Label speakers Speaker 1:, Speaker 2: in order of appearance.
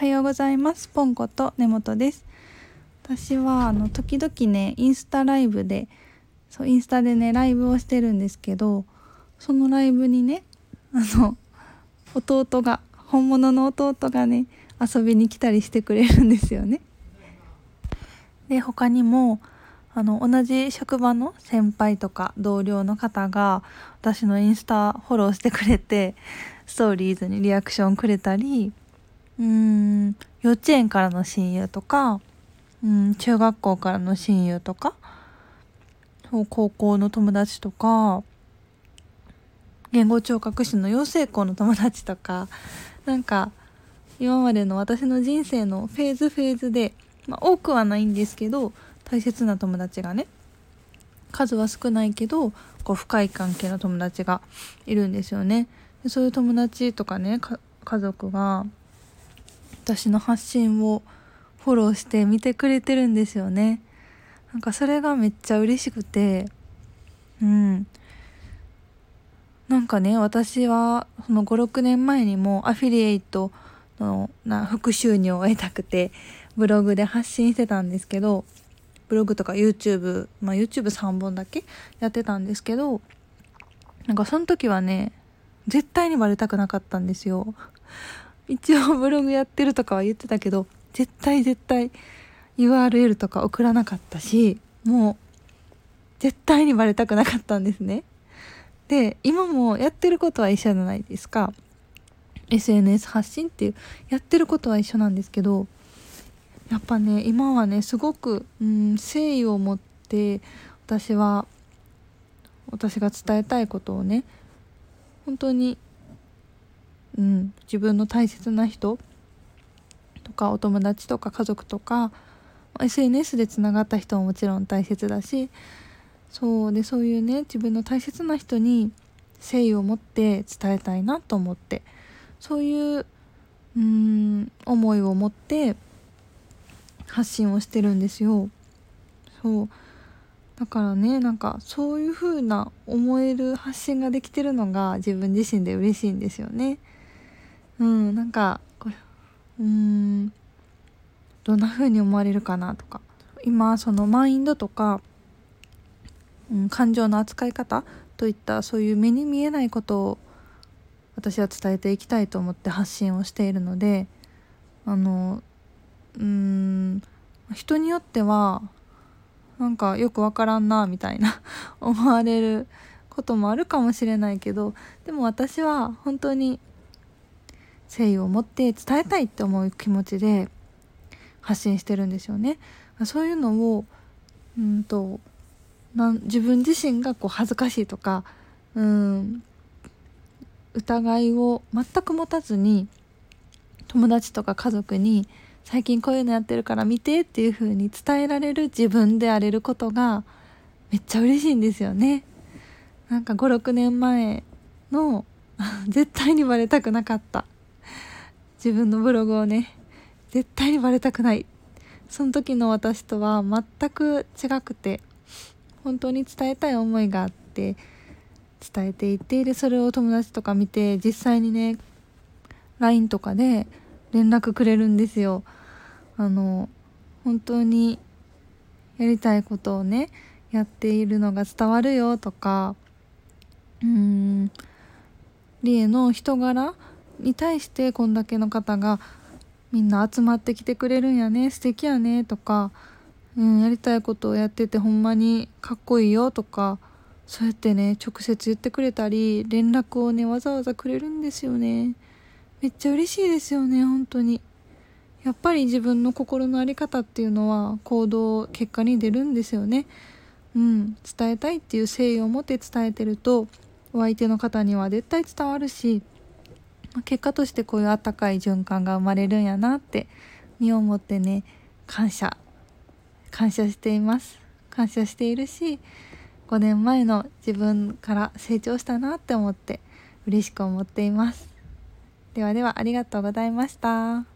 Speaker 1: はようございます。ポンコと根本です。私はあの時々ねインスタライブでそうインスタでねライブをしてるんですけどそのライブにねあの弟が本物の弟がね遊びに来たりしてくれるんですよね。で他にもあの同じ職場の先輩とか同僚の方が私のインスタフォローしてくれてストーリーズにリアクションくれたりうーん幼稚園からの親友とかうん中学校からの親友とかそう高校の友達とか言語聴覚士の養成校の友達とかなんか今までの私の人生のフェーズフェーズで、まあ、多くはないんですけど大切な友達がね数は少ないけどこう深い関係の友達がいるんですよね。でそういう友達とかね家族が私の発信をフォローして見てくれてるんですよね。なんかそれがめっちゃ嬉しくて。うん。なんかね私はその56年前にもアフィリエイトのな副収入を得たくてブログで発信してたんですけどブログとか YouTube まあ YouTube3 本だけ？やってたんですけどなんかその時はね絶対にバレたくなかったんですよ。一応ブログやってるとかは言ってたけど絶対絶対 URL とか送らなかったしもう絶対にバレたくなかったんですね。で今もやってることは一緒じゃないですか。SNS 発信っていうやってることは一緒なんですけどやっぱね今はねすごく、うん、誠意を持って私は私が伝えたいことをね本当に、うん、自分の大切な人とかお友達とか家族とか SNS でつながった人ももちろん大切だしそうでそういうね自分の大切な人に誠意を持って伝えたいなと思ってそういううん思いを持って発信をしてるんですよ。そうだからねなんかそういう風な思える発信ができてるのが自分自身で嬉しいんですよね。うんなんかうんどんな風に思われるかなとか。今そのマインドとか、うん、感情の扱い方といったそういう目に見えないことを私は伝えていきたいと思って発信をしているのであのうん人によってはなんかよくわからんなみたいな 思われることもあるかもしれないけどでも私は本当に誠意を持って伝えたいって思う気持ちで発信してるんですよね。そういうのをうんとなん自分自身がこう恥ずかしいとかうん疑いを全く持たずに友達とか家族に最近こういうのやってるから見てっていう風に伝えられる自分であれることがめっちゃ嬉しいんですよね。なんか56年前の 絶対にバレたくなかった自分のブログをね絶対にバレたくないその時の私とは全く違くて本当に伝えたい思いがあって伝えていてでそれを友達とか見て実際にね LINE とかで連絡くれるんですよ。あの本当にやりたいことをねやっているのが伝わるよとかうんリエの人柄に対してこんだけの方がみんな集まってきてくれるんやね素敵やねとか、うん、やりたいことをやっててほんまにかっこいいよとかそうやってね直接言ってくれたり連絡をねわざわざくれるんですよね。めっちゃ嬉しいですよね本当に。やっぱり自分の心の在り方っていうのは行動結果に出るんですよね。うん伝えたいっていう誠意を持って伝えてるとお相手の方には絶対伝わるし結果としてこういうあったかい循環が生まれるんやなって身をもってね感謝。感謝しています。感謝しているし5年前の自分から成長したなって思って嬉しく思っています。ではではありがとうございました。